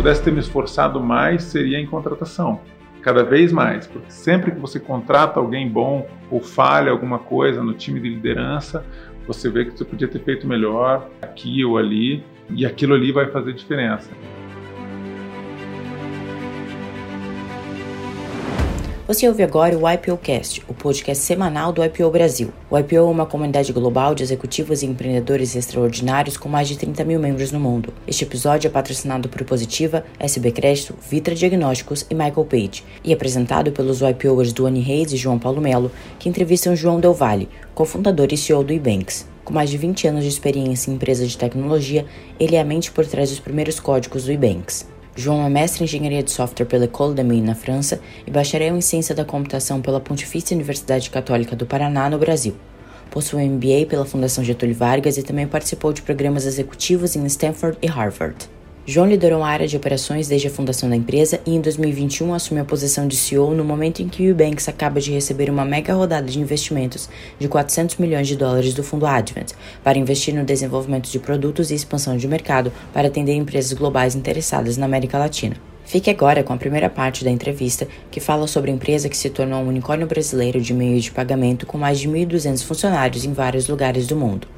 pudesse ter me esforçado mais, seria em contratação. Cada vez mais, porque sempre que você contrata alguém bom ou falha alguma coisa no time de liderança, você vê que você podia ter feito melhor aqui ou ali, e aquilo ali vai fazer diferença. Você ouve agora o IPOcast, o podcast semanal do IPO Brasil. O IPO é uma comunidade global de executivos e empreendedores extraordinários com mais de 30 mil membros no mundo. Este episódio é patrocinado por Positiva, SB Crédito, Vitra Diagnósticos e Michael Page, e apresentado pelos IPOers Duane Reis e João Paulo Melo, que entrevistam João Del Valle, cofundador e CEO do Ebanks. Com mais de 20 anos de experiência em empresas de tecnologia, ele é a mente por trás dos primeiros códigos do Ebanks. João é mestre em engenharia de software pela École de Mines na França e bacharel em ciência da computação pela Pontifícia Universidade Católica do Paraná, no Brasil. Possui um MBA pela Fundação Getúlio Vargas e também participou de programas executivos em Stanford e Harvard. João liderou a área de operações desde a fundação da empresa e em 2021 assumiu a posição de CEO no momento em que o Eubanks acaba de receber uma mega rodada de investimentos de 400 milhões de dólares do fundo Advent para investir no desenvolvimento de produtos e expansão de mercado para atender empresas globais interessadas na América Latina. Fique agora com a primeira parte da entrevista, que fala sobre a empresa que se tornou um unicórnio brasileiro de meio de pagamento com mais de 1.200 funcionários em vários lugares do mundo.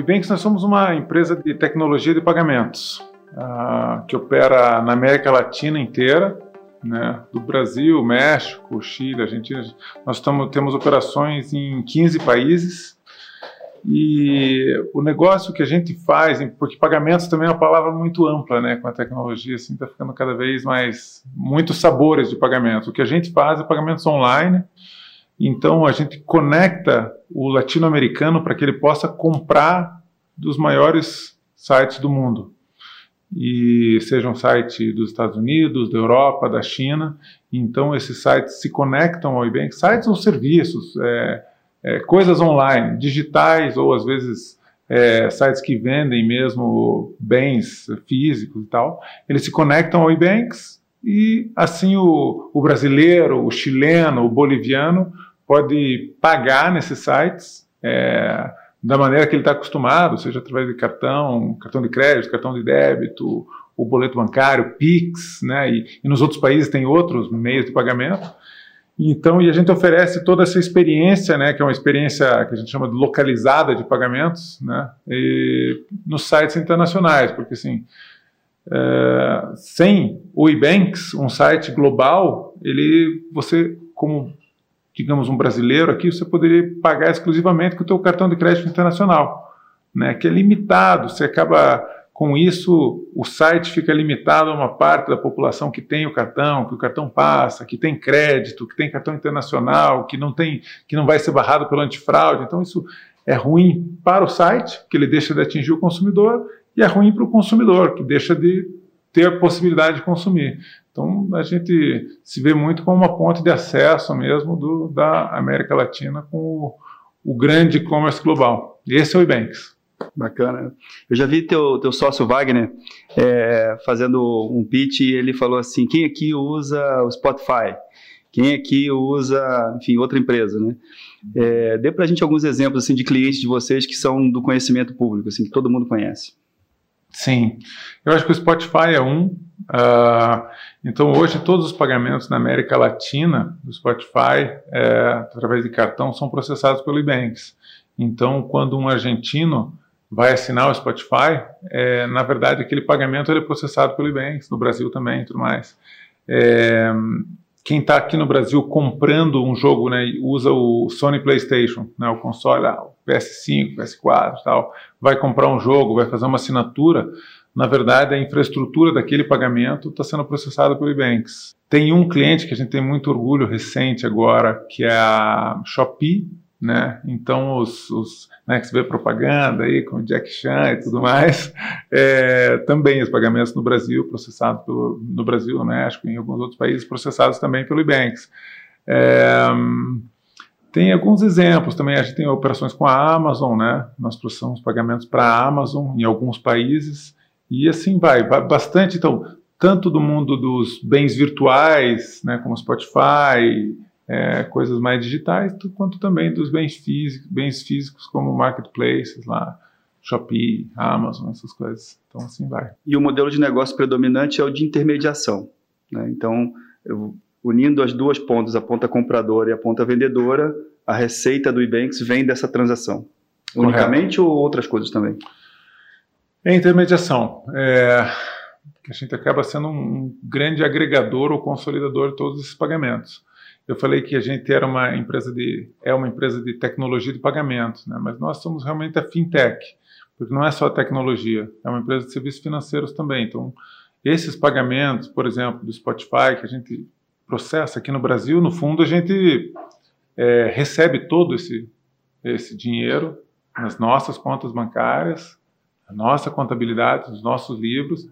O Ibanks, nós somos uma empresa de tecnologia de pagamentos uh, que opera na América Latina inteira, né, do Brasil, México, Chile, Argentina. Nós tamo, temos operações em 15 países e o negócio que a gente faz, porque pagamentos também é uma palavra muito ampla, né? Com a tecnologia, assim, está ficando cada vez mais muitos sabores de pagamento. O que a gente faz é pagamentos online então a gente conecta o latino-americano para que ele possa comprar dos maiores sites do mundo. E seja um site dos Estados Unidos, da Europa, da China. Então esses sites se conectam ao eBank, sites ou serviços, é, é, coisas online, digitais ou às vezes é, sites que vendem mesmo bens físicos e tal, eles se conectam ao eBanks e assim o, o brasileiro, o chileno, o boliviano pode pagar nesses sites é, da maneira que ele está acostumado, seja através de cartão, cartão de crédito, cartão de débito, o boleto bancário, Pix, né? E, e, nos outros países tem outros meios de pagamento. Então, e a gente oferece toda essa experiência, né? Que é uma experiência que a gente chama de localizada de pagamentos, né? E, nos sites internacionais, porque assim, é, sem o eBanks, um site global, ele, você como digamos, um brasileiro aqui, você poderia pagar exclusivamente com o teu cartão de crédito internacional, né, que é limitado, você acaba com isso, o site fica limitado a uma parte da população que tem o cartão, que o cartão passa, que tem crédito, que tem cartão internacional, que não tem, que não vai ser barrado pelo antifraude. Então isso é ruim para o site, que ele deixa de atingir o consumidor, e é ruim para o consumidor, que deixa de ter a possibilidade de consumir. Então, a gente se vê muito como uma ponte de acesso mesmo do, da América Latina com o, o grande e-commerce global. Esse é o Ebanks. Bacana. Eu já vi teu, teu sócio Wagner é, fazendo um pitch e ele falou assim: quem aqui usa o Spotify? Quem aqui usa, enfim, outra empresa, né? É, dê para a gente alguns exemplos assim de clientes de vocês que são do conhecimento público, assim, que todo mundo conhece. Sim, eu acho que o Spotify é um. Uh, então, hoje, todos os pagamentos na América Latina do Spotify, é, através de cartão, são processados pelo Ebanks. Então, quando um argentino vai assinar o Spotify, é, na verdade, aquele pagamento é processado pelo Ebanks, no Brasil também e tudo mais. É, quem está aqui no Brasil comprando um jogo, né, usa o Sony PlayStation, né, o console, ah, o PS5, PS4 tal, vai comprar um jogo, vai fazer uma assinatura, na verdade a infraestrutura daquele pagamento está sendo processada pelo Ebanks. Tem um cliente que a gente tem muito orgulho recente agora, que é a Shopee, né? Então os, os né, que se vê propaganda aí com Jack Chan e tudo mais, é, também os pagamentos no Brasil processados no Brasil, no México, em alguns outros países processados também pelo Ebanks. É, tem alguns exemplos também, a gente tem operações com a Amazon, né? Nós processamos pagamentos para a Amazon em alguns países e assim vai bastante. Então tanto do mundo dos bens virtuais, né, como Spotify, é, coisas mais digitais, quanto também dos bens físicos, bens físicos como marketplaces lá, Shopee, Amazon, essas coisas. Então assim vai. E o modelo de negócio predominante é o de intermediação. Né? Então, eu, unindo as duas pontas, a ponta compradora e a ponta vendedora, a receita do Ebanks vem dessa transação. Correto. Unicamente ou outras coisas também? É intermediação. É, a gente acaba sendo um grande agregador ou consolidador de todos esses pagamentos. Eu falei que a gente era uma empresa de é uma empresa de tecnologia de pagamentos, né? mas nós somos realmente a fintech, porque não é só tecnologia, é uma empresa de serviços financeiros também. Então, esses pagamentos, por exemplo, do Spotify que a gente processa aqui no Brasil, no fundo a gente é, recebe todo esse esse dinheiro nas nossas contas bancárias, a nossa contabilidade, os nossos livros.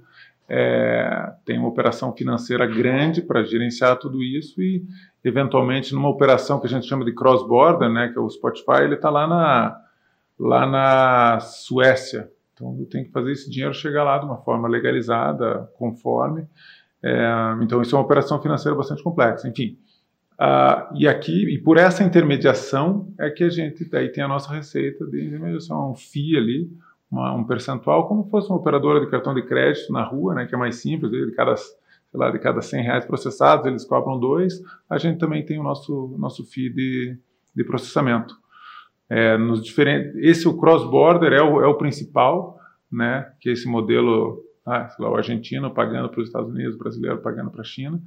É, tem uma operação financeira grande para gerenciar tudo isso e, eventualmente, numa operação que a gente chama de cross-border, né, que é o Spotify, ele está lá na, lá na Suécia. Então, tenho que fazer esse dinheiro chegar lá de uma forma legalizada, conforme. É, então, isso é uma operação financeira bastante complexa. Enfim, e aqui, e por essa intermediação, é que a gente daí tem a nossa receita de intermediação, um FII ali, uma, um percentual, como fosse uma operadora de cartão de crédito na rua, né, que é mais simples, de cada, sei lá, de cada 100 reais processados, eles cobram dois, a gente também tem o nosso, nosso FII de, de processamento. É, nos diferentes, esse o cross-border é o, é o principal, né, que é esse modelo, ah, lá, o argentino pagando para os Estados Unidos, o brasileiro pagando para a China,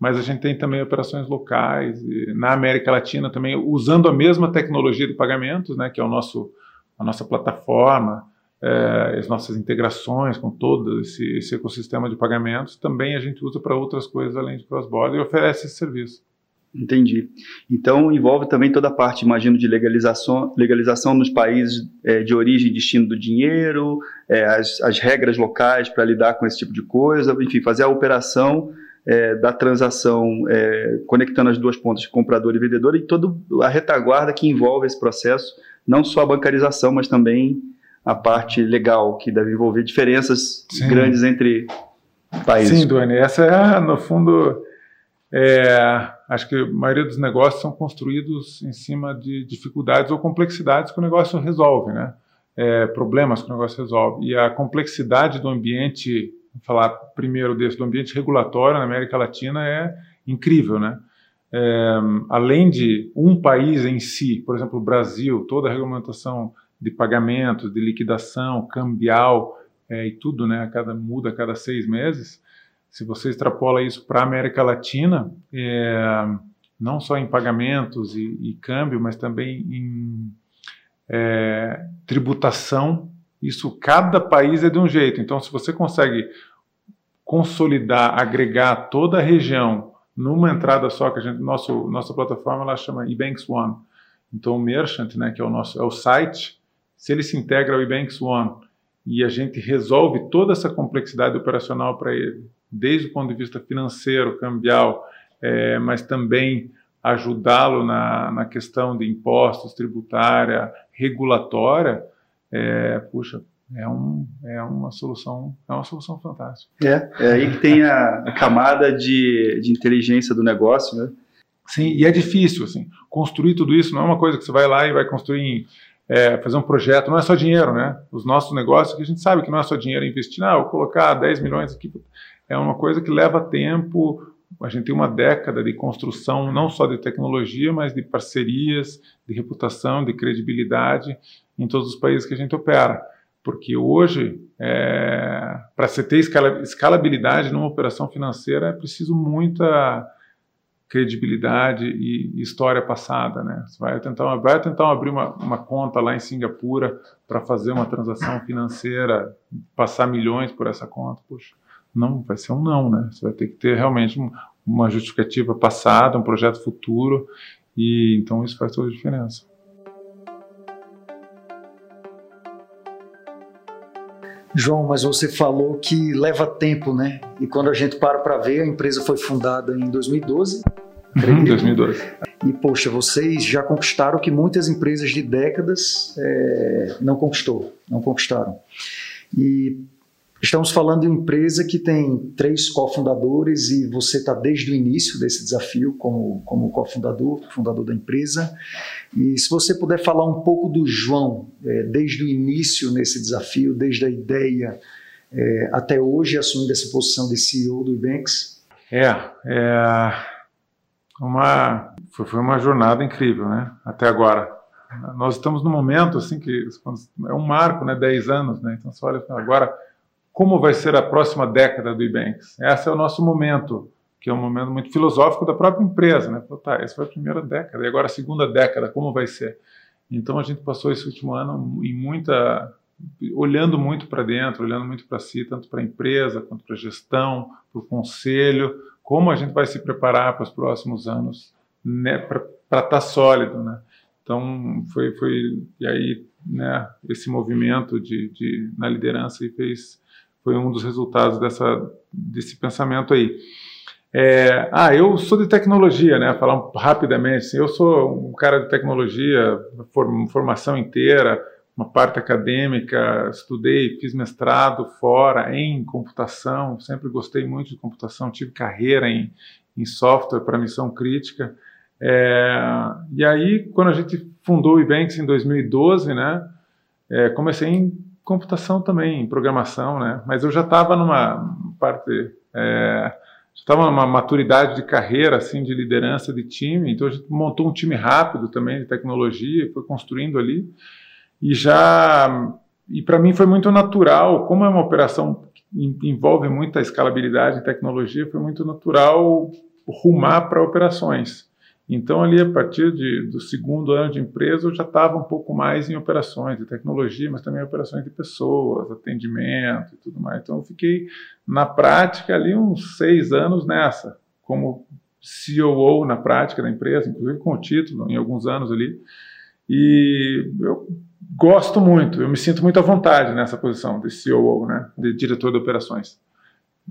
mas a gente tem também operações locais na América Latina também usando a mesma tecnologia de pagamentos, né, que é o nosso a nossa plataforma, é, as nossas integrações com todo esse, esse, ecossistema de pagamentos, também a gente usa para outras coisas além de cross-border e oferece esse serviço. Entendi. Então envolve também toda a parte, imagino, de legalização, legalização nos países é, de origem e destino do dinheiro, é, as, as regras locais para lidar com esse tipo de coisa, enfim, fazer a operação da transação conectando as duas pontas, comprador e vendedor, e toda a retaguarda que envolve esse processo, não só a bancarização, mas também a parte legal, que deve envolver diferenças Sim. grandes entre países. Sim, Duane, essa é, no fundo, é, acho que a maioria dos negócios são construídos em cima de dificuldades ou complexidades que o negócio resolve, né? É, problemas que o negócio resolve. E a complexidade do ambiente falar primeiro desse do ambiente regulatório na América Latina é incrível, né? É, além de um país em si, por exemplo, o Brasil, toda a regulamentação de pagamentos, de liquidação, cambial é, e tudo, né? A cada muda a cada seis meses. Se você extrapola isso para a América Latina, é, não só em pagamentos e, e câmbio, mas também em é, tributação isso, cada país é de um jeito. Então, se você consegue consolidar, agregar toda a região numa entrada só, que a gente, nosso, nossa plataforma ela chama eBanks One. Então, o merchant, né, que é o nosso é o site, se ele se integra ao eBanks One e a gente resolve toda essa complexidade operacional para ele, desde o ponto de vista financeiro, cambial, é, mas também ajudá-lo na, na questão de impostos, tributária, regulatória, é, puxa, é, um, é uma solução, é uma solução fantástica. É, é aí que tem a, a camada de, de inteligência do negócio, né? Sim, e é difícil, assim, construir tudo isso não é uma coisa que você vai lá e vai construir, em, é, fazer um projeto, não é só dinheiro, né? Os nossos negócios, que a gente sabe que não é só dinheiro investir, não, vou colocar 10 milhões aqui, é uma coisa que leva tempo, a gente tem uma década de construção, não só de tecnologia, mas de parcerias, de reputação, de credibilidade em todos os países que a gente opera. Porque hoje, é, para você ter escalabilidade numa operação financeira, é preciso muita credibilidade e história passada, né? Você vai tentar, vai tentar abrir uma, uma conta lá em Singapura para fazer uma transação financeira, passar milhões por essa conta, poxa, não, vai ser um não, né? Você vai ter que ter realmente uma justificativa passada, um projeto futuro, e então isso faz toda a diferença. João, mas você falou que leva tempo, né? E quando a gente para para ver, a empresa foi fundada em 2012. Em 2012. E, poxa, vocês já conquistaram o que muitas empresas de décadas é, não conquistou, não conquistaram. E Estamos falando de uma empresa que tem três cofundadores e você está desde o início desse desafio como, como cofundador, fundador da empresa. E se você puder falar um pouco do João, é, desde o início nesse desafio, desde a ideia é, até hoje, assumindo essa posição de CEO do Ibanks. É, é uma, foi uma jornada incrível, né? Até agora. Nós estamos num momento assim que é um marco, né? 10 anos, né? Então você olha agora como vai ser a próxima década do Ibanks. Esse é o nosso momento, que é um momento muito filosófico da própria empresa, né? Tá, essa foi a primeira década, e agora a segunda década, como vai ser? Então a gente passou esse último ano em muita olhando muito para dentro, olhando muito para si, tanto para a empresa quanto para a gestão, para o conselho, como a gente vai se preparar para os próximos anos, né, para estar tá sólido, né? Então foi foi e aí né, esse movimento de, de na liderança e fez foi um dos resultados dessa, desse pensamento aí. É, ah, eu sou de tecnologia, né? Falar rapidamente, assim, eu sou um cara de tecnologia, formação inteira, uma parte acadêmica, estudei, fiz mestrado fora em computação, sempre gostei muito de computação, tive carreira em, em software para missão crítica. É, e aí, quando a gente fundou o Ibanks em 2012, né, é, comecei em computação também, em programação, né? Mas eu já estava numa parte, é, estava numa maturidade de carreira, assim, de liderança de time. Então a gente montou um time rápido também de tecnologia, foi construindo ali e já e para mim foi muito natural, como é uma operação que envolve muita escalabilidade em tecnologia, foi muito natural rumar para operações. Então, ali, a partir de, do segundo ano de empresa, eu já estava um pouco mais em operações de tecnologia, mas também operações de pessoas, atendimento e tudo mais. Então, eu fiquei, na prática, ali uns seis anos nessa, como COO na prática da empresa, inclusive com o título, em alguns anos ali. E eu gosto muito, eu me sinto muito à vontade nessa posição de COO, né, de diretor de operações.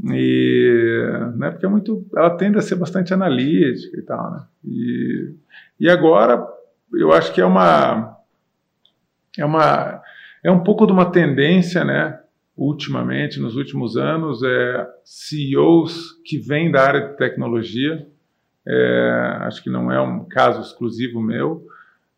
E, né, porque é muito, ela tende a ser bastante analítica e tal, né? E, e agora eu acho que é uma é uma é um pouco de uma tendência, né? Ultimamente, nos últimos anos, é CEOs que vêm da área de tecnologia. É, acho que não é um caso exclusivo meu.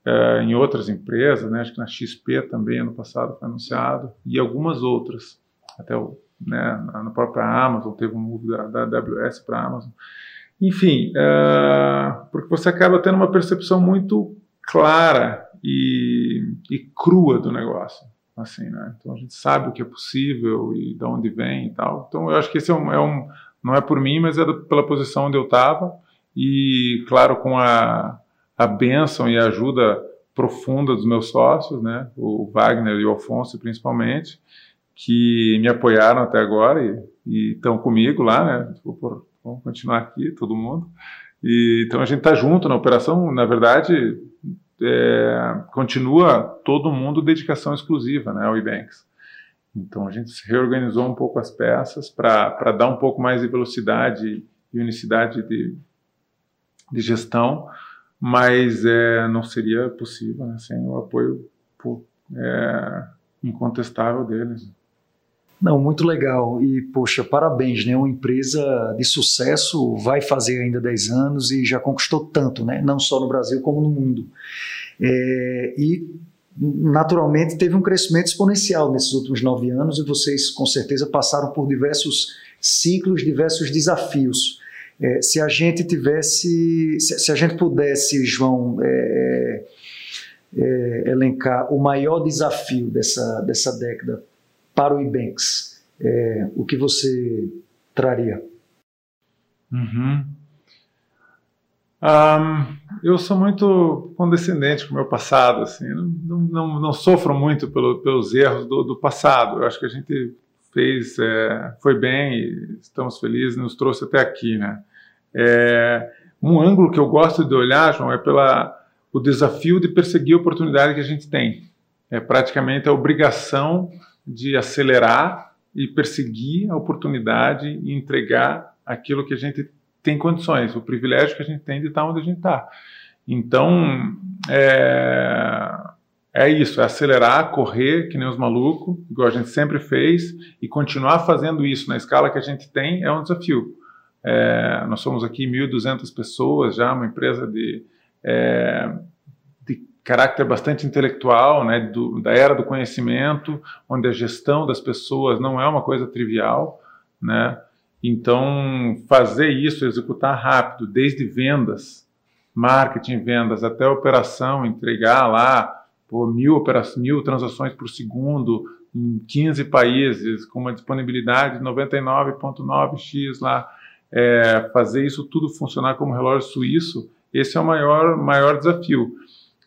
É, em outras empresas, né? Acho que na XP também ano passado foi anunciado e algumas outras. Até o né, na própria Amazon, teve um move da, da AWS para a Amazon. Enfim, uh, porque você acaba tendo uma percepção muito clara e, e, crua do negócio. Assim, né? Então a gente sabe o que é possível e de onde vem e tal. Então eu acho que esse é um, é um não é por mim, mas é pela posição onde eu estava e, claro, com a, a bênção e a ajuda profunda dos meus sócios, né? o Wagner e o Alfonso principalmente, que me apoiaram até agora e estão comigo lá, né? Tipo, vamos continuar aqui, todo mundo. E, então a gente está junto na operação. Na verdade, é, continua todo mundo dedicação exclusiva né, ao Ebanks. Então a gente reorganizou um pouco as peças para dar um pouco mais de velocidade e unicidade de, de gestão, mas é, não seria possível né, sem o apoio pô, é, incontestável deles. Não, muito legal. E, poxa, parabéns, né? Uma empresa de sucesso vai fazer ainda 10 anos e já conquistou tanto, né? Não só no Brasil, como no mundo. É, e, naturalmente, teve um crescimento exponencial nesses últimos nove anos e vocês, com certeza, passaram por diversos ciclos, diversos desafios. É, se a gente tivesse, se, se, a gente pudesse, João, é, é, elencar o maior desafio dessa, dessa década para o Ibanks, é, o que você traria? Uhum. Um, eu sou muito condescendente com o meu passado, assim, não, não, não sofro muito pelo, pelos erros do, do, passado. Eu acho que a gente fez, é, foi bem, e estamos felizes, nos trouxe até aqui, né? É, um ângulo que eu gosto de olhar, João, é pela o desafio de perseguir a oportunidade que a gente tem. É praticamente a obrigação de acelerar e perseguir a oportunidade e entregar aquilo que a gente tem condições, o privilégio que a gente tem de estar onde a gente está. Então, é, é isso, é acelerar, correr, que nem os malucos, igual a gente sempre fez, e continuar fazendo isso na escala que a gente tem é um desafio. É, nós somos aqui 1.200 pessoas já, uma empresa de, é, de caráter bastante intelectual, né, do, da era do conhecimento, onde a gestão das pessoas não é uma coisa trivial, né? Então, fazer isso, executar rápido, desde vendas, marketing, vendas, até operação, entregar lá por mil, mil transações por segundo em 15 países, com uma disponibilidade de 99,9x lá, é, fazer isso tudo funcionar como relógio suíço, esse é o maior, maior desafio.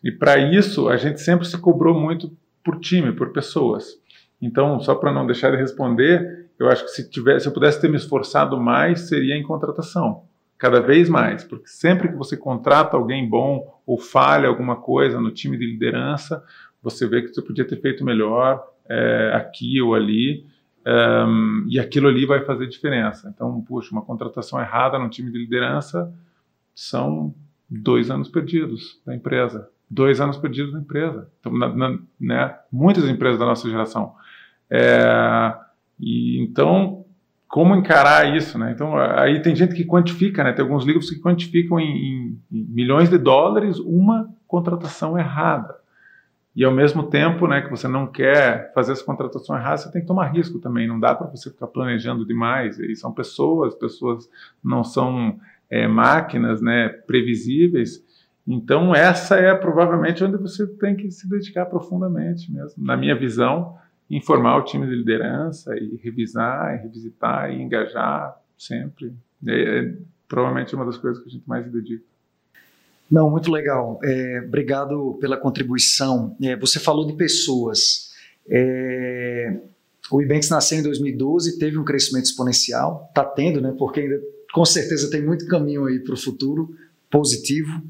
E para isso, a gente sempre se cobrou muito por time, por pessoas. Então, só para não deixar de responder, eu acho que se, tivesse, se eu pudesse ter me esforçado mais, seria em contratação cada vez mais, porque sempre que você contrata alguém bom ou falha alguma coisa no time de liderança, você vê que você podia ter feito melhor é, aqui ou ali, um, e aquilo ali vai fazer diferença. Então, puxa, uma contratação errada no time de liderança são dois anos perdidos da empresa. Dois anos perdidos da empresa. Então, na, na, né, muitas empresas da nossa geração. É, e então como encarar isso, né? Então, aí tem gente que quantifica, né? Tem alguns livros que quantificam em, em, milhões de dólares uma contratação errada. E ao mesmo tempo, né, que você não quer fazer essa contratação errada, você tem que tomar risco também. Não dá para você ficar planejando demais. E são pessoas, pessoas não são é, máquinas, né, previsíveis. Então, essa é provavelmente onde você tem que se dedicar profundamente mesmo, na minha visão informar o time de liderança e revisar, e revisitar e engajar sempre. É, é provavelmente uma das coisas que a gente mais se dedica. Não, muito legal. É, obrigado pela contribuição. É, você falou de pessoas. É, o Ibanks nasceu em 2012, teve um crescimento exponencial, está tendo, né? Porque ainda, com certeza tem muito caminho aí para o futuro positivo.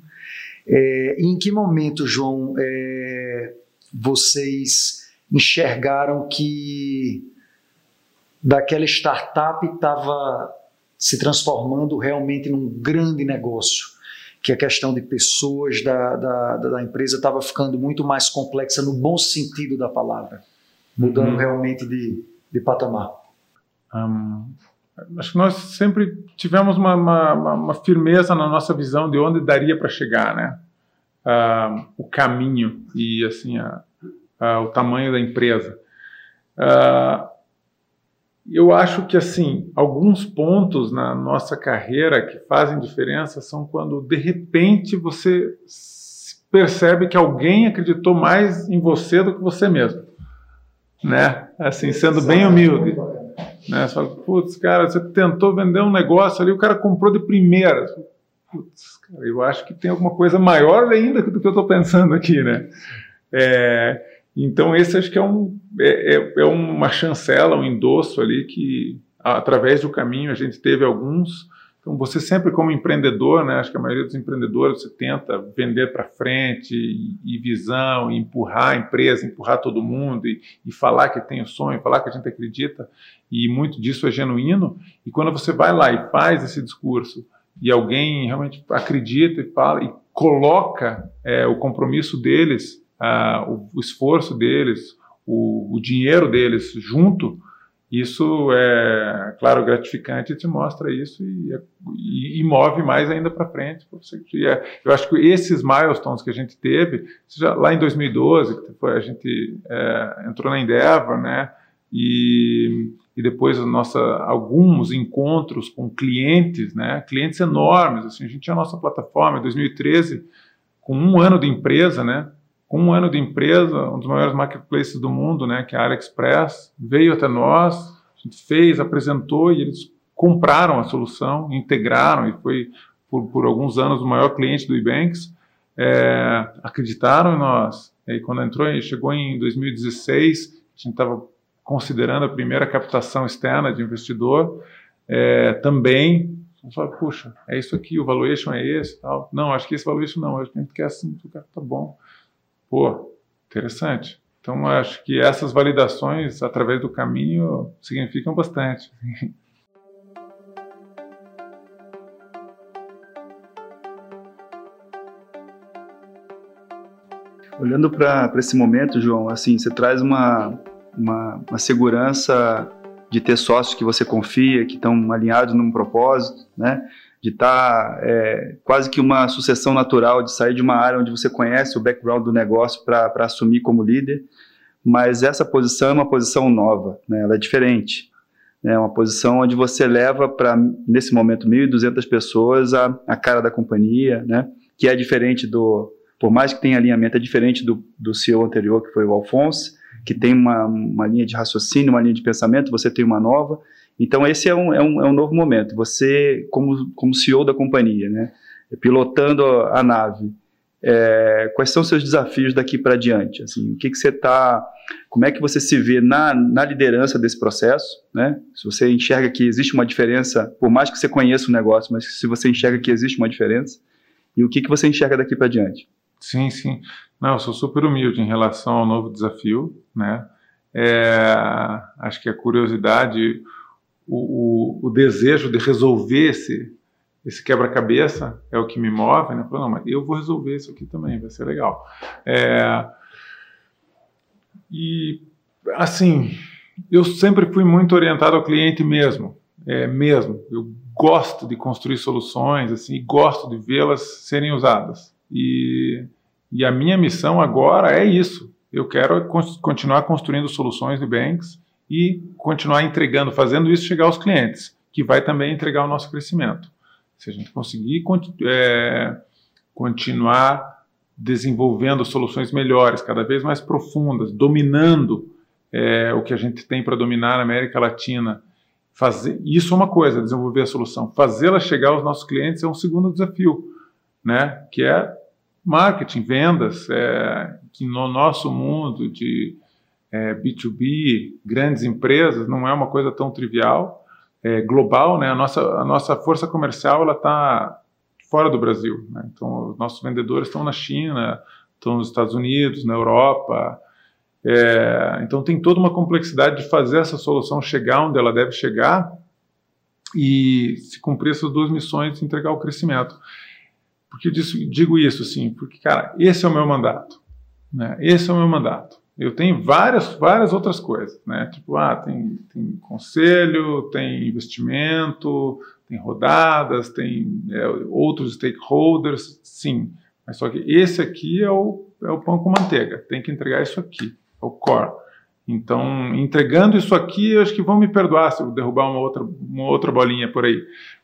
É, em que momento, João, é, vocês enxergaram que daquela startup estava se transformando realmente num grande negócio, que a questão de pessoas da, da, da empresa estava ficando muito mais complexa no bom sentido da palavra, mudando uhum. realmente de, de patamar. Um, acho que nós sempre tivemos uma, uma, uma, firmeza na nossa visão de onde daria para chegar, né? Uh, o caminho e assim a, uh, o tamanho da empresa. Uh, eu acho que assim alguns pontos na nossa carreira que fazem diferença são quando de repente você percebe que alguém acreditou mais em você do que você mesmo, né? Assim sendo bem humilde, né? Você fala, putz, cara, você tentou vender um negócio ali, o cara comprou de primeira. Putz, cara, eu acho que tem alguma coisa maior ainda do que eu estou pensando aqui, né? É, então, esse acho que é, um, é, é, é uma chancela, um endosso ali que, através do caminho, a gente teve alguns. Então, você sempre, como empreendedor, né, acho que a maioria dos empreendedores, você tenta vender para frente, e, e, visão, e empurrar a empresa, empurrar todo mundo, e, e falar que tem o sonho, falar que a gente acredita, e muito disso é genuíno. E quando você vai lá e faz esse discurso, e alguém realmente acredita e fala, e coloca é, o compromisso deles o, o, esforço deles, o, o, dinheiro deles junto, isso é, claro, gratificante te mostra isso e, e, e move mais ainda para frente. É, eu acho que esses milestones que a gente teve, já, lá em 2012, que foi, a gente é, entrou na Endeavor, né, e, e depois nossa, alguns encontros com clientes, né, clientes enormes, assim, a gente tinha a nossa plataforma em 2013, com um ano de empresa, né, com um ano de empresa, um dos maiores marketplaces do mundo, né, que é a AliExpress, veio até nós, a gente fez, apresentou e eles compraram a solução, integraram e foi por, por alguns anos o maior cliente do Ebanks, é, acreditaram em nós. E quando entrou, chegou em 2016, a gente estava considerando a primeira captação externa de investidor, é, também gente fala, puxa, é isso aqui, o valuation é esse, tal. Não, acho que esse valuation não, a gente quer assim, tá bom. Pô, interessante. Então, acho que essas validações, através do caminho, significam bastante. Olhando para esse momento, João, assim, você traz uma, uma, uma segurança de ter sócios que você confia, que estão alinhados num propósito, né? De estar tá, é, quase que uma sucessão natural de sair de uma área onde você conhece o background do negócio para assumir como líder, mas essa posição é uma posição nova, né? ela é diferente. É uma posição onde você leva para, nesse momento, 1.200 pessoas a, a cara da companhia, né? que é diferente do, por mais que tenha alinhamento, é diferente do, do CEO anterior, que foi o Alphonse, que tem uma, uma linha de raciocínio, uma linha de pensamento, você tem uma nova, então, esse é um, é um, é um novo momento. Você, como, como CEO da companhia, né, pilotando a nave, é, quais são os seus desafios daqui para diante? Assim, o que, que você está. Como é que você se vê na, na liderança desse processo? Né? Se você enxerga que existe uma diferença, por mais que você conheça o negócio, mas se você enxerga que existe uma diferença, e o que, que você enxerga daqui para diante? Sim, sim. Não, eu sou super humilde em relação ao novo desafio. Né? É, acho que a curiosidade o, o, o desejo de resolver esse, esse quebra-cabeça é o que me move, né? Falei, não, mas eu vou resolver isso aqui também, vai ser legal. É, e, assim, eu sempre fui muito orientado ao cliente mesmo, é, mesmo. Eu gosto de construir soluções, assim, gosto de vê-las serem usadas. E, e a minha missão agora é isso. Eu quero continuar construindo soluções de banks e continuar entregando, fazendo isso chegar aos clientes, que vai também entregar o nosso crescimento. Se a gente conseguir é, continuar desenvolvendo soluções melhores, cada vez mais profundas, dominando é, o que a gente tem para dominar na América Latina, fazer isso é uma coisa, desenvolver a solução. Fazê-la chegar aos nossos clientes é um segundo desafio, né? Que é marketing, vendas, é, que no nosso mundo de é, B2B, grandes empresas, não é uma coisa tão trivial, é, global, né? A nossa, a nossa força comercial ela está fora do Brasil, né? Então, os nossos vendedores estão na China, estão nos Estados Unidos, na Europa. É, então, tem toda uma complexidade de fazer essa solução chegar onde ela deve chegar e se cumprir essas duas missões entregar o crescimento. Por que eu digo isso, assim? Porque, cara, esse é o meu mandato. Né? Esse é o meu mandato. Eu tenho várias, várias outras coisas, né? Tipo, ah, tem, tem conselho, tem investimento, tem rodadas, tem é, outros stakeholders, sim. Mas só que esse aqui é o, é o pão com manteiga. Tem que entregar isso aqui, é o core. Então, entregando isso aqui, eu acho que vão me perdoar se eu derrubar uma outra, uma outra bolinha por aí.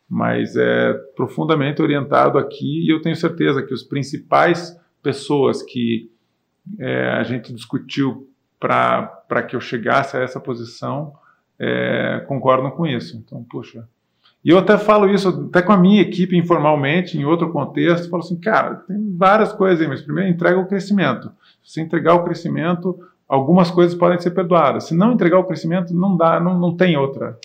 Mas é profundamente orientado aqui e eu tenho certeza que os principais pessoas que é, a gente discutiu para que eu chegasse a essa posição é, concordam com isso. Então, puxa. E eu até falo isso até com a minha equipe informalmente, em outro contexto, falo assim, cara, tem várias coisas aí, mas primeiro entrega o crescimento. Se entregar o crescimento, algumas coisas podem ser perdoadas. Se não entregar o crescimento, não dá, não, não tem outra.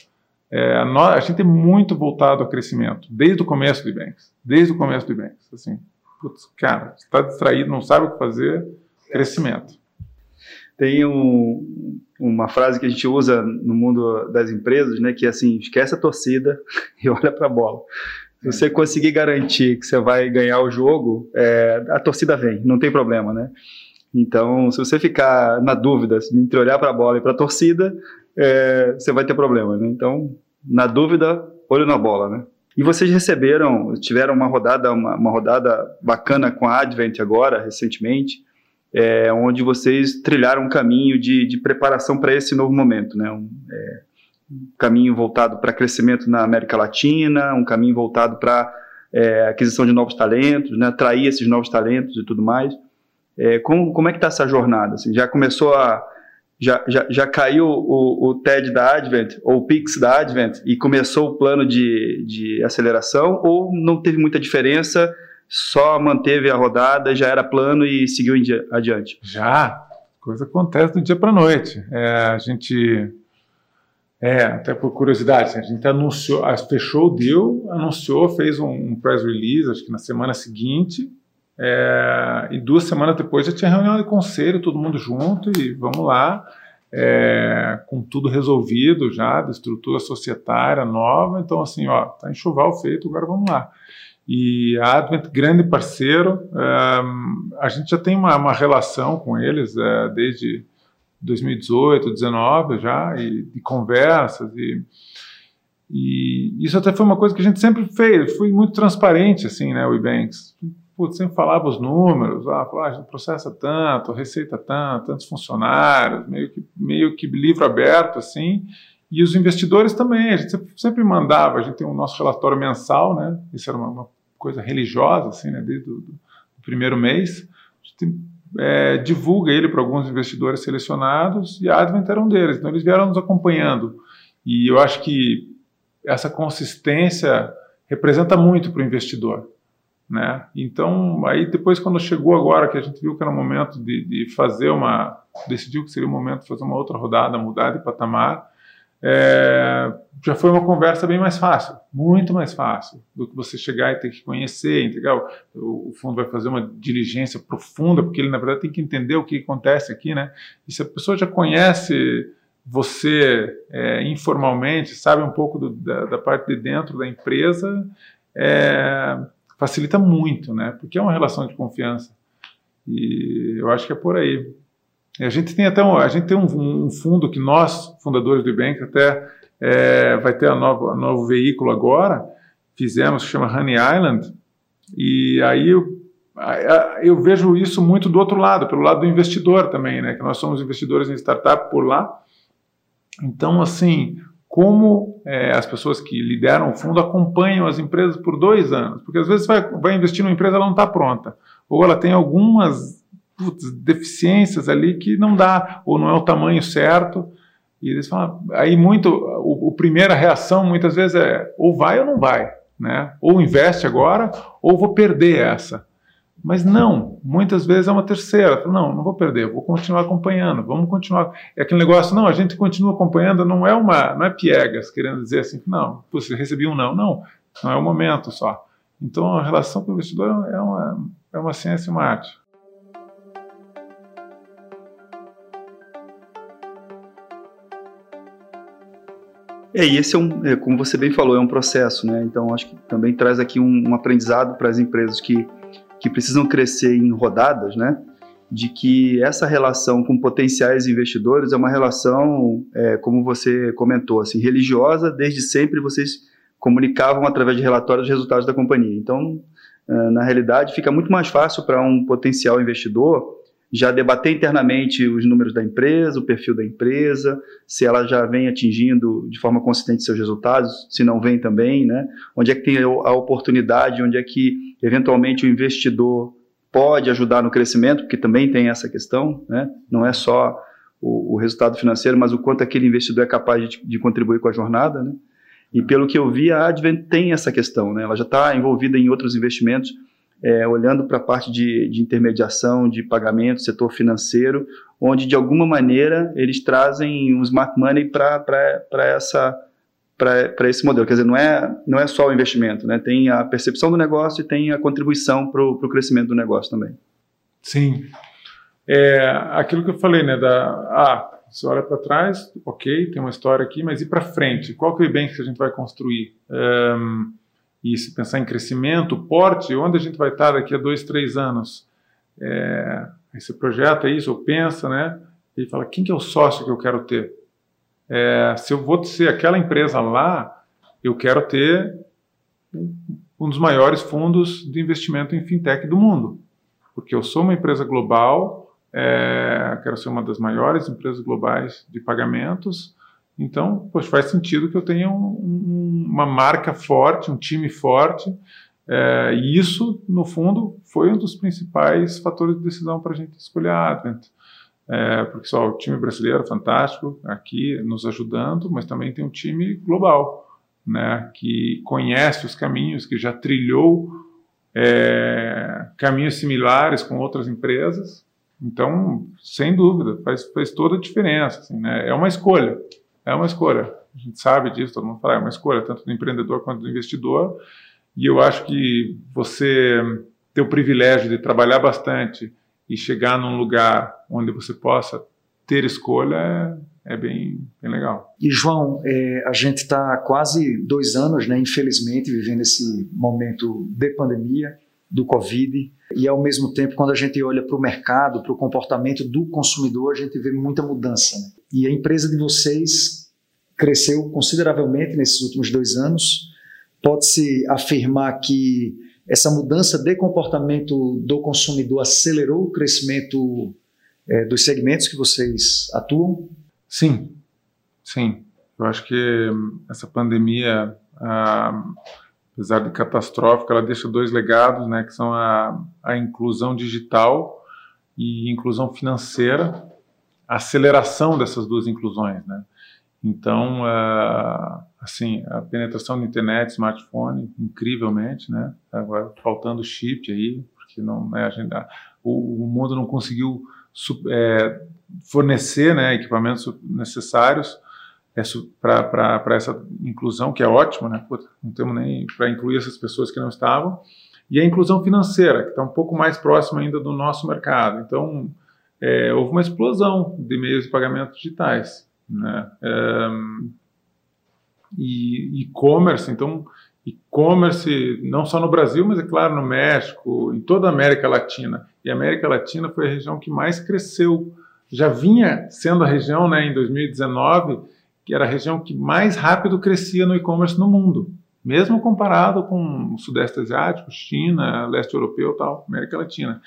É, a, gente é muito voltado ao crescimento, desde o começo do Banks. Desde o começo do Banks. Assim, putz, cara, está distraído, não sabe o que fazer, crescimento. Tem um, uma frase que a gente usa no mundo das empresas, né, que é assim, esquece a torcida e olha para a bola. Se você conseguir garantir que você vai ganhar o jogo, é, a torcida vem, não tem problema, né? Então, se você ficar na dúvida entre olhar para a bola e para a torcida, é, você vai ter problema, né? Então, na dúvida, olho na bola, né? E vocês receberam, tiveram uma rodada, uma, uma rodada bacana com a Advent agora, recentemente é, onde vocês trilharam um caminho de, de preparação para esse novo momento, né? Um, é, um caminho voltado para crescimento na América Latina, um caminho voltado para é, aquisição de novos talentos, né? atrair esses novos talentos e tudo mais. É, como, como é que está essa jornada? Assim, já começou a já, já, já caiu o, o TED da Advent, ou o PIX da Advent, e começou o plano de, de aceleração, ou não teve muita diferença só manteve a rodada, já era plano e seguiu adiante? Já, coisa acontece do dia para noite. É, a gente, é, até por curiosidade, a gente anunciou, fechou o deal, anunciou, fez um, um press release, acho que na semana seguinte, é, e duas semanas depois já tinha reunião de conselho, todo mundo junto e vamos lá, é, com tudo resolvido já, da estrutura societária nova. Então, assim, ó, tá enxoval feito, agora vamos lá. E a Advent, grande parceiro, um, a gente já tem uma, uma relação com eles uh, desde 2018, 2019 já, e de conversas, e, e isso até foi uma coisa que a gente sempre fez, foi muito transparente, assim, né, o Ebanks. Putz, sempre falava os números, ah, ah, a gente processa tanto, receita tanto, tantos funcionários, meio que, meio que livro aberto, assim, e os investidores também, a gente sempre mandava, a gente tem o nosso relatório mensal, né? Isso era uma, uma coisa religiosa, assim, né? Desde o primeiro mês. A gente é, divulga ele para alguns investidores selecionados e a Advent era um deles. Então eles vieram nos acompanhando. E eu acho que essa consistência representa muito para o investidor. Né? Então, aí depois quando chegou agora, que a gente viu que era o momento de, de fazer uma, decidiu que seria o momento de fazer uma outra rodada, mudar de patamar, é, já foi uma conversa bem mais fácil, muito mais fácil do que você chegar e ter que conhecer, entregar. O, o, fundo vai fazer uma diligência profunda, porque ele, na verdade, tem que entender o que acontece aqui, né? E se a pessoa já conhece você é, informalmente, sabe um pouco do, da, da, parte de dentro da empresa, é, facilita muito, né? Porque é uma relação de confiança. E eu acho que é por aí. A gente tem até um, a gente tem um, um fundo que nós, fundadores do Ibank, até é, vai ter nova, a novo veículo agora, fizemos, que chama Honey Island, e aí eu, eu vejo isso muito do outro lado, pelo lado do investidor também, né, que nós somos investidores em startup por lá. Então, assim, como é, as pessoas que lideram o fundo acompanham as empresas por dois anos, porque às vezes vai, vai investir numa empresa ela não está pronta, ou ela tem algumas putz, deficiências ali que não dá, ou não é o tamanho certo. E eles falam, aí muito, o, o primeira reação muitas vezes é ou vai ou não vai, né? Ou investe agora, ou vou perder essa. Mas não, muitas vezes é uma terceira. Não, não vou perder, vou continuar acompanhando, vamos continuar. É aquele negócio, não, a gente continua acompanhando, não é uma, não é piegas, querendo dizer assim, não, você recebi um não. Não, não é o momento só. Então a relação com o investidor é uma, é uma ciência e uma arte. É, e esse é um, é, como você bem falou, é um processo, né? Então acho que também traz aqui um, um aprendizado para as empresas que, que precisam crescer em rodadas, né? De que essa relação com potenciais investidores é uma relação, é, como você comentou, assim, religiosa. Desde sempre vocês comunicavam através de relatórios os resultados da companhia. Então, é, na realidade, fica muito mais fácil para um potencial investidor já debater internamente os números da empresa, o perfil da empresa, se ela já vem atingindo de forma consistente seus resultados, se não vem também, né? Onde é que tem a oportunidade, onde é que eventualmente o investidor pode ajudar no crescimento, porque também tem essa questão, né? Não é só o, o resultado financeiro, mas o quanto aquele investidor é capaz de, de contribuir com a jornada, né? E pelo que eu vi, a Advent tem essa questão, né? Ela já está envolvida em outros investimentos é, olhando para a parte de, de, intermediação, de pagamento, setor financeiro, onde de alguma maneira eles trazem um smart money para essa para esse modelo. Quer dizer, não é, não é só o investimento, né? tem a percepção do negócio e tem a contribuição para o crescimento do negócio também. Sim. É, aquilo que eu falei, né? Da, ah, você olha para trás, ok, tem uma história aqui, mas e para frente? Qual que é o bem que a gente vai construir? Um, e se pensar em crescimento, porte, onde a gente vai estar daqui a dois, três anos? É, aí você projeta isso, ou pensa, né? E fala, quem que é o sócio que eu quero ter? É, se eu vou ser aquela empresa lá, eu quero ter um dos maiores fundos de investimento em fintech do mundo, porque eu sou uma empresa global, é, quero ser uma das maiores empresas globais de pagamentos, então, faz sentido que eu tenha um, um, uma marca forte, um time forte, é, e isso, no fundo, foi um dos principais fatores de decisão para a gente escolher a Advent. É, porque só o time brasileiro fantástico aqui nos ajudando, mas também tem um time global, né, que conhece os caminhos, que já trilhou é, caminhos similares com outras empresas. Então, sem dúvida, faz, faz toda a diferença. Assim, né? É uma escolha. É uma escolha. A gente sabe disso, todo mundo fala, é uma escolha, tanto do empreendedor quanto do investidor. E eu acho que você ter o privilégio de trabalhar bastante e chegar num lugar onde você possa ter escolha é bem, bem legal. E João, é, a gente está quase dois anos, né, infelizmente, vivendo esse momento de pandemia, do Covid, e ao mesmo tempo, quando a gente olha para o mercado, para o comportamento do consumidor, a gente vê muita mudança. Né? E a empresa de vocês cresceu consideravelmente nesses últimos dois anos. Pode-se afirmar que essa mudança de comportamento do consumidor acelerou o crescimento é, dos segmentos que vocês atuam? Sim, sim. Eu acho que essa pandemia, ah, apesar de catastrófica, ela deixa dois legados, né, que são a, a inclusão digital e inclusão financeira, a aceleração dessas duas inclusões, né. Então, ah, assim, a penetração da internet, smartphone, incrivelmente, né. Agora faltando chip aí, porque não, né, a gente, o, o mundo não conseguiu é, fornecer né, equipamentos necessários é, para essa inclusão, que é ótimo, né? Não temos nem para incluir essas pessoas que não estavam. E a inclusão financeira, que está um pouco mais próxima ainda do nosso mercado. Então, é, houve uma explosão de meios de pagamento digitais. Né? E e-commerce, então, e-commerce não só no Brasil, mas é claro no México, em toda a América Latina. E a América Latina foi a região que mais cresceu. Já vinha sendo a região, né, em 2019, que era a região que mais rápido crescia no e-commerce no mundo, mesmo comparado com o Sudeste Asiático, China, Leste Europeu, tal, América Latina.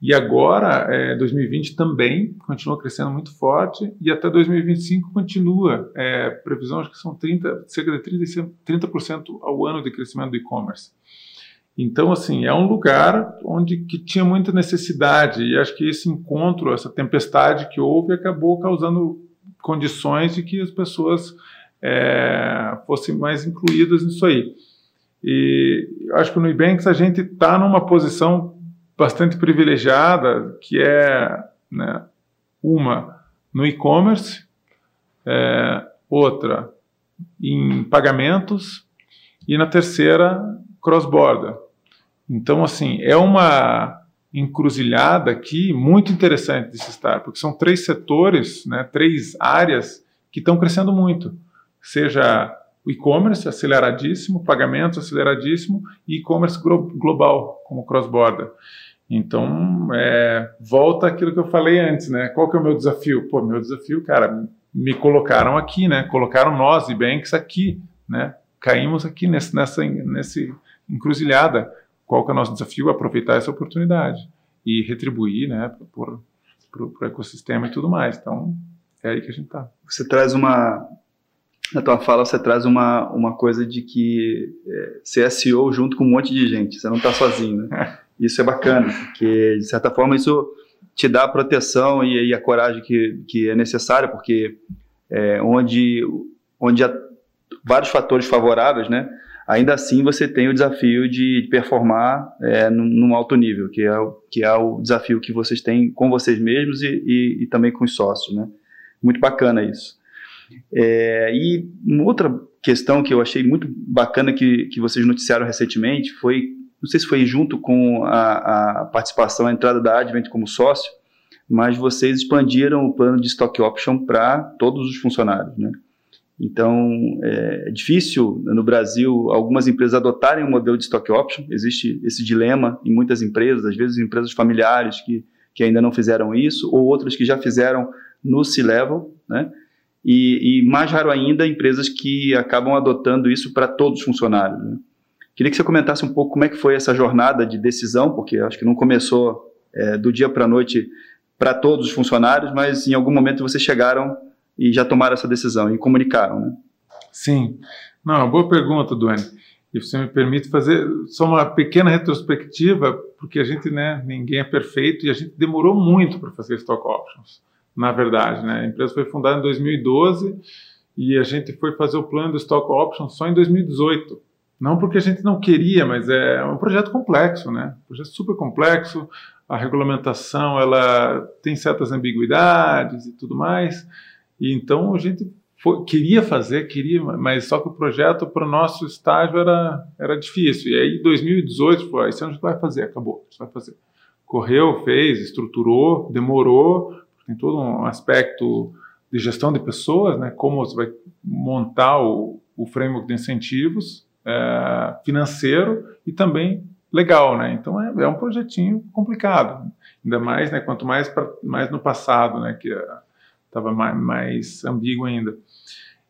E agora, é, 2020 também continua crescendo muito forte e até 2025 continua. É, previsão acho que são 30, cerca de 30%, 30 ao ano de crescimento do e-commerce. Então, assim, é um lugar onde que tinha muita necessidade e acho que esse encontro, essa tempestade que houve, acabou causando condições de que as pessoas é, fossem mais incluídas nisso aí. E acho que no Nubanks a gente está numa posição bastante privilegiada, que é né, uma no e-commerce, é, outra em pagamentos e na terceira cross-border. Então, assim, é uma encruzilhada aqui muito interessante de se estar, porque são três setores, né, três áreas que estão crescendo muito, seja o e-commerce aceleradíssimo, pagamentos aceleradíssimo e e-commerce global, como cross-border. Então, é, volta aquilo que eu falei antes, né? Qual que é o meu desafio? Pô, meu desafio, cara, me colocaram aqui, né? Colocaram nós e banks aqui, né? Caímos aqui nesse, nessa nesse encruzilhada. Qual que é o nosso desafio? Aproveitar essa oportunidade e retribuir, né? Por, para o ecossistema e tudo mais. Então, é aí que a gente está. Você traz uma, na tua fala você traz uma, uma coisa de que é, ser é SEO junto com um monte de gente, você não está sozinho, né? Isso é bacana, porque de certa forma isso te dá a proteção e, e a coragem que, que é necessária, porque é, onde, onde há vários fatores favoráveis, né, ainda assim você tem o desafio de performar é, num, num, alto nível, que é, o, que é o desafio que vocês têm com vocês mesmos e, e, e também com os sócios. Né? Muito bacana isso. É, e uma outra questão que eu achei muito bacana que, que vocês noticiaram recentemente foi não sei se foi junto com a, a participação, a entrada da Advent como sócio, mas vocês expandiram o plano de stock option para todos os funcionários, né? Então, é difícil no Brasil algumas empresas adotarem o um modelo de stock option. Existe esse dilema em muitas empresas, às vezes empresas familiares que, que ainda não fizeram isso, ou outras que já fizeram no C-Level, né? E, e, mais raro ainda, empresas que acabam adotando isso para todos os funcionários. Né? Queria que você comentasse um pouco como é que foi essa jornada de decisão, porque acho que não começou é, do dia para a noite para todos os funcionários, mas em algum momento vocês chegaram e já tomaram essa decisão e comunicaram, né? Sim. Não, boa pergunta, Duane. E você me permite fazer só uma pequena retrospectiva, porque a gente, né, ninguém é perfeito e a gente demorou muito para fazer stock options, na verdade, né? A empresa foi fundada em 2012 e a gente foi fazer o plano do stock options só em 2018. Não porque a gente não queria, mas é um projeto complexo, né? Um projeto super complexo. A regulamentação ela tem certas ambiguidades e tudo mais. E então a gente foi, queria fazer, queria, mas só que o projeto para o nosso estágio era, era difícil. E aí, em 2018, foi, esse ano a gente vai fazer, acabou, a gente vai fazer. Correu, fez, estruturou, demorou, tem todo um aspecto de gestão de pessoas, né? Como você vai montar o, o framework de incentivos é, financeiro e também legal, né? Então é, é, um projetinho complicado, ainda mais, né? Quanto mais pra, mais no passado, né? Que estava mais, mais ambíguo ainda.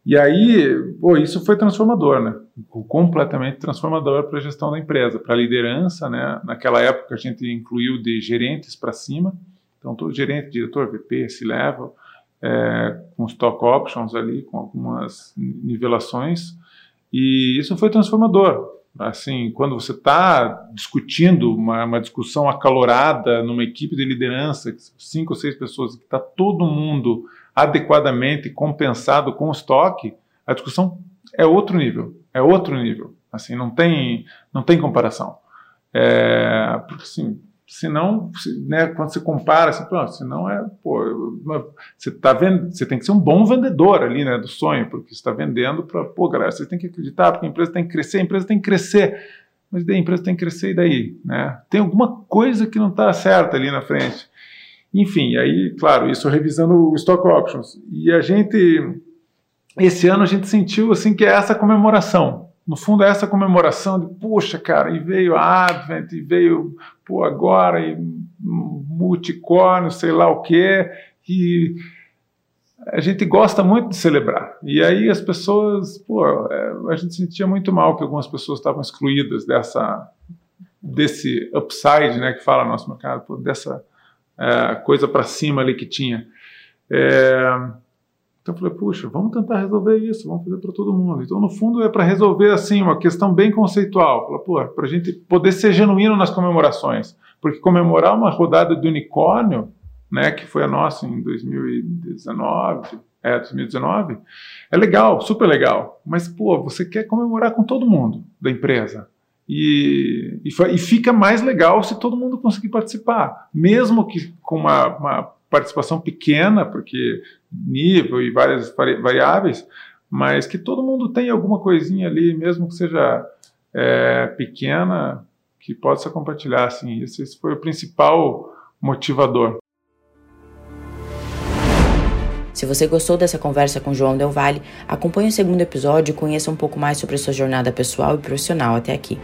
E aí, pô, isso foi transformador, né? Completamente transformador para a gestão da empresa, para a liderança, né? Naquela época a gente incluiu de gerentes para cima, então todo gerente, diretor, VP, C-level, é, com stock options ali, com algumas nivelações, e isso foi transformador. Assim, quando você está discutindo uma, uma, discussão acalorada numa equipe de liderança, cinco ou seis pessoas, que está todo mundo adequadamente compensado com o estoque, a discussão é outro nível, é outro nível. Assim, não tem, não tem comparação. É, porque assim, senão, né, quando você compara, assim, pronto, senão é, pô, você tá vendo, você tem que ser um bom vendedor ali, né, do sonho, porque você está vendendo para, pô, galera, você tem que acreditar, porque a empresa tem que crescer, a empresa tem que crescer, mas daí a empresa tem que crescer e daí, né? Tem alguma coisa que não está certa ali na frente. Enfim, aí, claro, isso revisando o Stock Options. E a gente, esse ano a gente sentiu assim que é essa comemoração. No fundo é essa comemoração de, poxa, cara, e veio a Advent, e veio, pô, agora, e multicórnio, sei lá o quê, e a gente gosta muito de celebrar. E aí as pessoas, pô, é, a gente sentia muito mal que algumas pessoas estavam excluídas dessa desse upside, né, que fala no nosso mercado, pô, dessa é, coisa para cima ali que tinha. É, então eu falei, puxa, vamos tentar resolver isso, vamos fazer para todo mundo. Então, no fundo, é para resolver assim uma questão bem conceitual, para a gente poder ser genuíno nas comemorações, porque comemorar uma rodada de unicórnio, né, que foi a nossa em 2019, é 2019, é legal, super legal. Mas pô, você quer comemorar com todo mundo da empresa, e, e, e, fica mais legal se todo mundo conseguir participar, mesmo que com uma, uma participação pequena, porque nível e várias variáveis, mas que todo mundo tem alguma coisinha ali, mesmo que seja é, pequena, que possa compartilhar. Assim, esse, esse foi o principal motivador. Se você gostou dessa conversa com João Del Valle, acompanhe o segundo episódio e conheça um pouco mais sobre sua jornada pessoal e profissional até aqui.